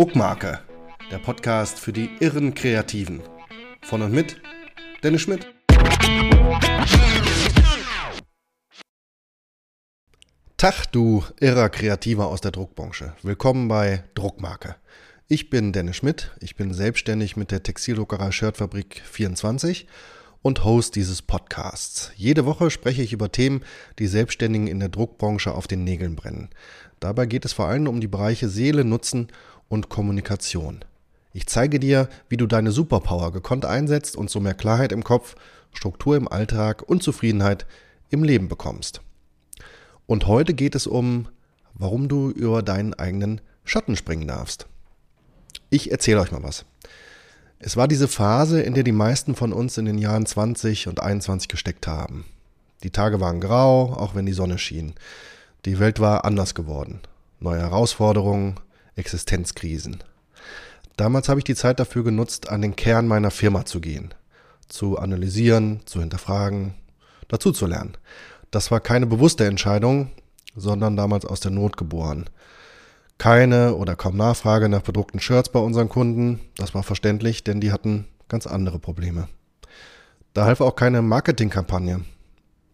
Druckmarke, der Podcast für die irren Kreativen. Von und mit Dennis Schmidt. Tag, du irrer Kreativer aus der Druckbranche. Willkommen bei Druckmarke. Ich bin Dennis Schmidt, ich bin selbstständig mit der Textildruckerei Shirtfabrik 24 und Host dieses Podcasts. Jede Woche spreche ich über Themen, die Selbstständigen in der Druckbranche auf den Nägeln brennen. Dabei geht es vor allem um die Bereiche Seele, Nutzen und Kommunikation. Ich zeige dir, wie du deine Superpower gekonnt einsetzt und so mehr Klarheit im Kopf, Struktur im Alltag und Zufriedenheit im Leben bekommst. Und heute geht es um, warum du über deinen eigenen Schatten springen darfst. Ich erzähle euch mal was. Es war diese Phase, in der die meisten von uns in den Jahren 20 und 21 gesteckt haben. Die Tage waren grau, auch wenn die Sonne schien. Die Welt war anders geworden. Neue Herausforderungen, Existenzkrisen. Damals habe ich die Zeit dafür genutzt, an den Kern meiner Firma zu gehen. Zu analysieren, zu hinterfragen, dazu zu lernen. Das war keine bewusste Entscheidung, sondern damals aus der Not geboren keine oder kaum Nachfrage nach bedruckten Shirts bei unseren Kunden. Das war verständlich, denn die hatten ganz andere Probleme. Da half auch keine Marketingkampagne.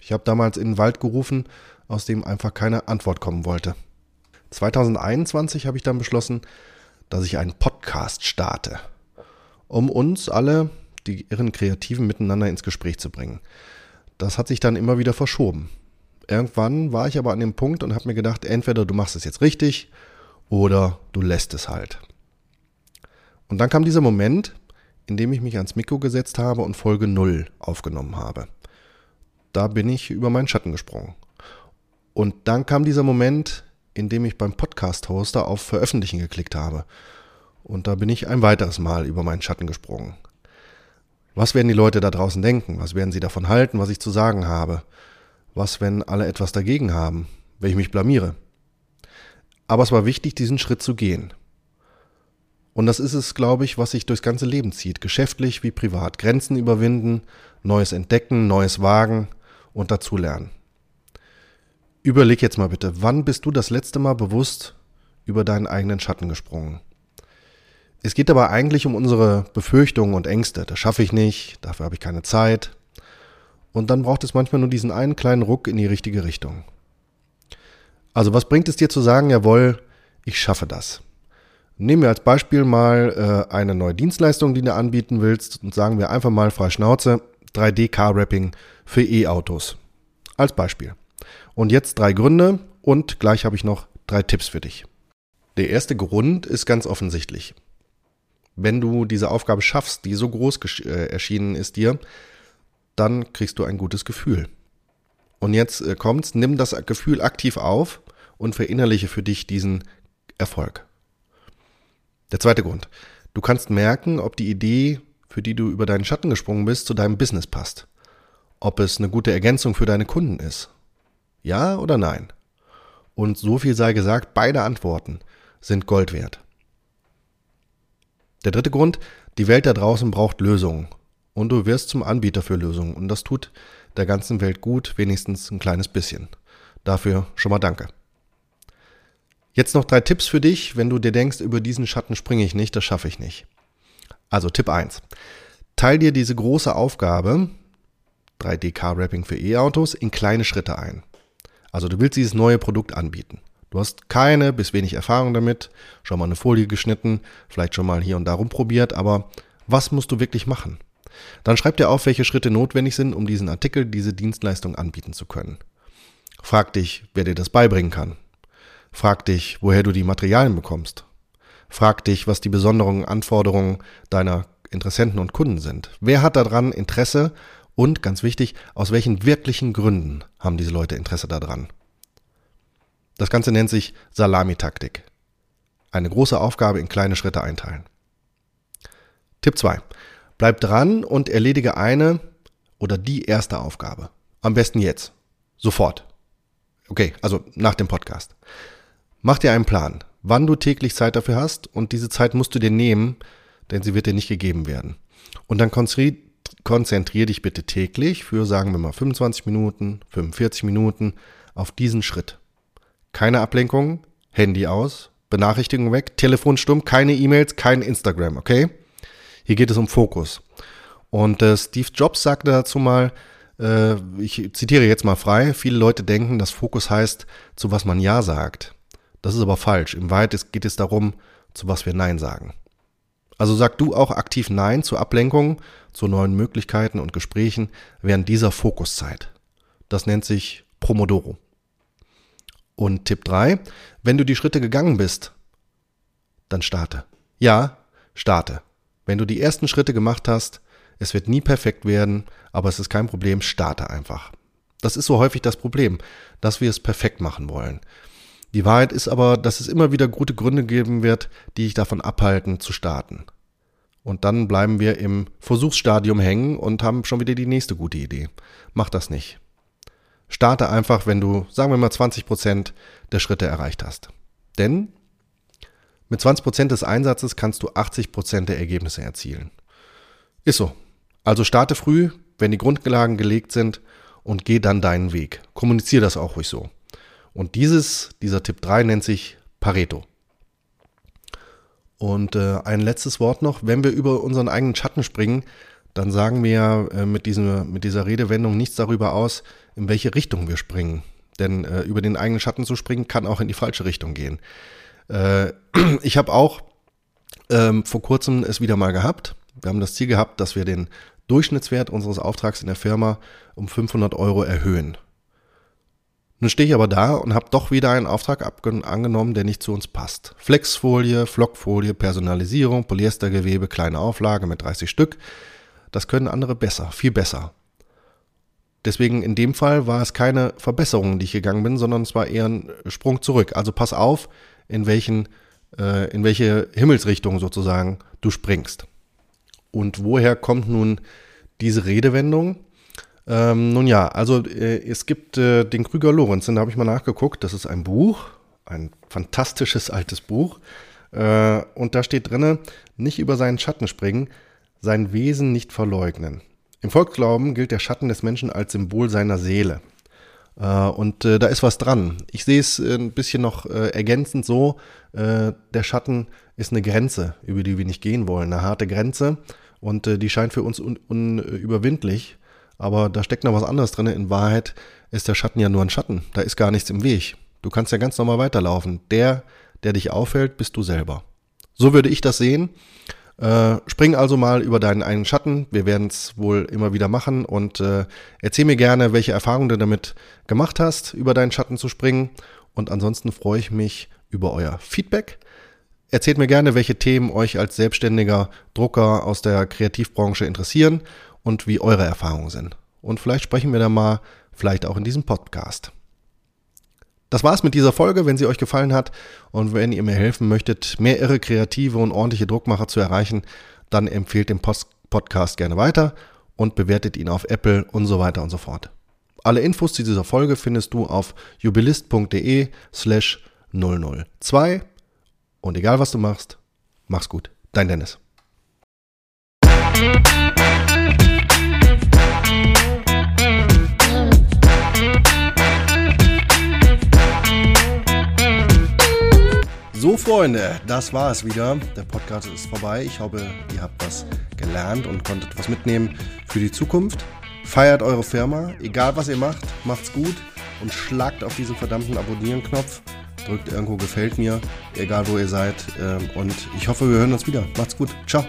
Ich habe damals in den Wald gerufen, aus dem einfach keine Antwort kommen wollte. 2021 habe ich dann beschlossen, dass ich einen Podcast starte, um uns alle, die irren Kreativen, miteinander ins Gespräch zu bringen. Das hat sich dann immer wieder verschoben. Irgendwann war ich aber an dem Punkt und habe mir gedacht, entweder du machst es jetzt richtig oder du lässt es halt. Und dann kam dieser Moment, in dem ich mich ans Mikro gesetzt habe und Folge 0 aufgenommen habe. Da bin ich über meinen Schatten gesprungen. Und dann kam dieser Moment, in dem ich beim Podcast-Hoster auf Veröffentlichen geklickt habe. Und da bin ich ein weiteres Mal über meinen Schatten gesprungen. Was werden die Leute da draußen denken? Was werden sie davon halten, was ich zu sagen habe? Was, wenn alle etwas dagegen haben, wenn ich mich blamiere? Aber es war wichtig, diesen Schritt zu gehen. Und das ist es, glaube ich, was sich durchs ganze Leben zieht. Geschäftlich wie privat. Grenzen überwinden, Neues entdecken, Neues wagen und dazulernen. Überleg jetzt mal bitte, wann bist du das letzte Mal bewusst über deinen eigenen Schatten gesprungen? Es geht aber eigentlich um unsere Befürchtungen und Ängste. Das schaffe ich nicht, dafür habe ich keine Zeit. Und dann braucht es manchmal nur diesen einen kleinen Ruck in die richtige Richtung. Also was bringt es dir zu sagen, jawohl, ich schaffe das? Nehmen wir als Beispiel mal äh, eine neue Dienstleistung, die du anbieten willst und sagen wir einfach mal frei Schnauze 3D Car Wrapping für E-Autos. Als Beispiel. Und jetzt drei Gründe und gleich habe ich noch drei Tipps für dich. Der erste Grund ist ganz offensichtlich. Wenn du diese Aufgabe schaffst, die so groß äh, erschienen ist dir, dann kriegst du ein gutes Gefühl. Und jetzt äh, kommt's, nimm das Gefühl aktiv auf und verinnerliche für dich diesen Erfolg. Der zweite Grund. Du kannst merken, ob die Idee, für die du über deinen Schatten gesprungen bist, zu deinem Business passt. Ob es eine gute Ergänzung für deine Kunden ist. Ja oder nein? Und so viel sei gesagt, beide Antworten sind Gold wert. Der dritte Grund, die Welt da draußen braucht Lösungen. Und du wirst zum Anbieter für Lösungen. Und das tut der ganzen Welt gut, wenigstens ein kleines bisschen. Dafür schon mal danke. Jetzt noch drei Tipps für dich, wenn du dir denkst, über diesen Schatten springe ich nicht, das schaffe ich nicht. Also Tipp 1. Teil dir diese große Aufgabe, 3D-Car-Wrapping für E-Autos, in kleine Schritte ein. Also du willst dieses neue Produkt anbieten. Du hast keine bis wenig Erfahrung damit, schon mal eine Folie geschnitten, vielleicht schon mal hier und da rumprobiert, aber was musst du wirklich machen? Dann schreib dir auf, welche Schritte notwendig sind, um diesen Artikel, diese Dienstleistung anbieten zu können. Frag dich, wer dir das beibringen kann. Frag dich, woher du die Materialien bekommst. Frag dich, was die besonderen Anforderungen deiner Interessenten und Kunden sind. Wer hat daran Interesse und, ganz wichtig, aus welchen wirklichen Gründen haben diese Leute Interesse daran? Das Ganze nennt sich Salamitaktik. Eine große Aufgabe in kleine Schritte einteilen. Tipp 2. Bleib dran und erledige eine oder die erste Aufgabe. Am besten jetzt. Sofort. Okay, also nach dem Podcast. Mach dir einen Plan, wann du täglich Zeit dafür hast und diese Zeit musst du dir nehmen, denn sie wird dir nicht gegeben werden. Und dann konzentriere dich bitte täglich für, sagen wir mal, 25 Minuten, 45 Minuten auf diesen Schritt. Keine Ablenkung, Handy aus, Benachrichtigungen weg, Telefon stumm, keine E-Mails, kein Instagram, okay? Hier geht es um Fokus. Und äh, Steve Jobs sagte dazu mal, äh, ich zitiere jetzt mal frei, viele Leute denken, dass Fokus heißt, zu was man Ja sagt. Das ist aber falsch. Im Wahrheit geht es darum, zu was wir Nein sagen. Also sag du auch aktiv Nein zu Ablenkungen, zu neuen Möglichkeiten und Gesprächen während dieser Fokuszeit. Das nennt sich Promodoro. Und Tipp 3, wenn du die Schritte gegangen bist, dann starte. Ja, starte. Wenn du die ersten Schritte gemacht hast, es wird nie perfekt werden, aber es ist kein Problem, starte einfach. Das ist so häufig das Problem, dass wir es perfekt machen wollen. Die Wahrheit ist aber, dass es immer wieder gute Gründe geben wird, die dich davon abhalten zu starten. Und dann bleiben wir im Versuchsstadium hängen und haben schon wieder die nächste gute Idee. Mach das nicht. Starte einfach, wenn du, sagen wir mal, 20% der Schritte erreicht hast. Denn mit 20% des Einsatzes kannst du 80% der Ergebnisse erzielen. Ist so. Also starte früh, wenn die Grundlagen gelegt sind und geh dann deinen Weg. Kommuniziere das auch ruhig so. Und dieses, dieser Tipp 3 nennt sich Pareto. Und äh, ein letztes Wort noch, wenn wir über unseren eigenen Schatten springen, dann sagen wir äh, mit, diesem, mit dieser Redewendung nichts darüber aus, in welche Richtung wir springen. Denn äh, über den eigenen Schatten zu springen, kann auch in die falsche Richtung gehen. Äh, ich habe auch ähm, vor kurzem es wieder mal gehabt. Wir haben das Ziel gehabt, dass wir den Durchschnittswert unseres Auftrags in der Firma um 500 Euro erhöhen. Nun stehe ich aber da und habe doch wieder einen Auftrag angenommen, der nicht zu uns passt. Flexfolie, Flockfolie, Personalisierung, Polyestergewebe, kleine Auflage mit 30 Stück. Das können andere besser, viel besser. Deswegen in dem Fall war es keine Verbesserung, die ich gegangen bin, sondern es war eher ein Sprung zurück. Also pass auf, in welchen, äh, in welche Himmelsrichtung sozusagen du springst. Und woher kommt nun diese Redewendung? Ähm, nun ja, also äh, es gibt äh, den Krüger Lorenzen, da habe ich mal nachgeguckt. Das ist ein Buch, ein fantastisches altes Buch. Äh, und da steht drinne: nicht über seinen Schatten springen, sein Wesen nicht verleugnen. Im Volksglauben gilt der Schatten des Menschen als Symbol seiner Seele. Äh, und äh, da ist was dran. Ich sehe es äh, ein bisschen noch ergänzend so, der Schatten ist eine Grenze, über die wir nicht gehen wollen, eine harte Grenze. Und die scheint für uns un unüberwindlich. Aber da steckt noch was anderes drin. In Wahrheit ist der Schatten ja nur ein Schatten. Da ist gar nichts im Weg. Du kannst ja ganz normal weiterlaufen. Der, der dich aufhält, bist du selber. So würde ich das sehen. Äh, spring also mal über deinen eigenen Schatten. Wir werden es wohl immer wieder machen und äh, erzähl mir gerne, welche Erfahrungen du damit gemacht hast, über deinen Schatten zu springen. Und ansonsten freue ich mich über euer Feedback. Erzählt mir gerne, welche Themen euch als selbstständiger Drucker aus der Kreativbranche interessieren und wie eure Erfahrungen sind. Und vielleicht sprechen wir da mal, vielleicht auch in diesem Podcast. Das war's mit dieser Folge. Wenn sie euch gefallen hat und wenn ihr mir helfen möchtet, mehr irre kreative und ordentliche Druckmacher zu erreichen, dann empfehlt den Post Podcast gerne weiter und bewertet ihn auf Apple und so weiter und so fort. Alle Infos zu dieser Folge findest du auf jubilist.de slash 002 und egal was du machst, mach's gut. Dein Dennis. So, Freunde, das war es wieder. Der Podcast ist vorbei. Ich hoffe, ihr habt was gelernt und konntet was mitnehmen für die Zukunft. Feiert eure Firma, egal was ihr macht, macht's gut und schlagt auf diesen verdammten Abonnieren-Knopf. Drückt irgendwo gefällt mir, egal wo ihr seid. Ähm, und ich hoffe, wir hören uns wieder. Macht's gut. Ciao.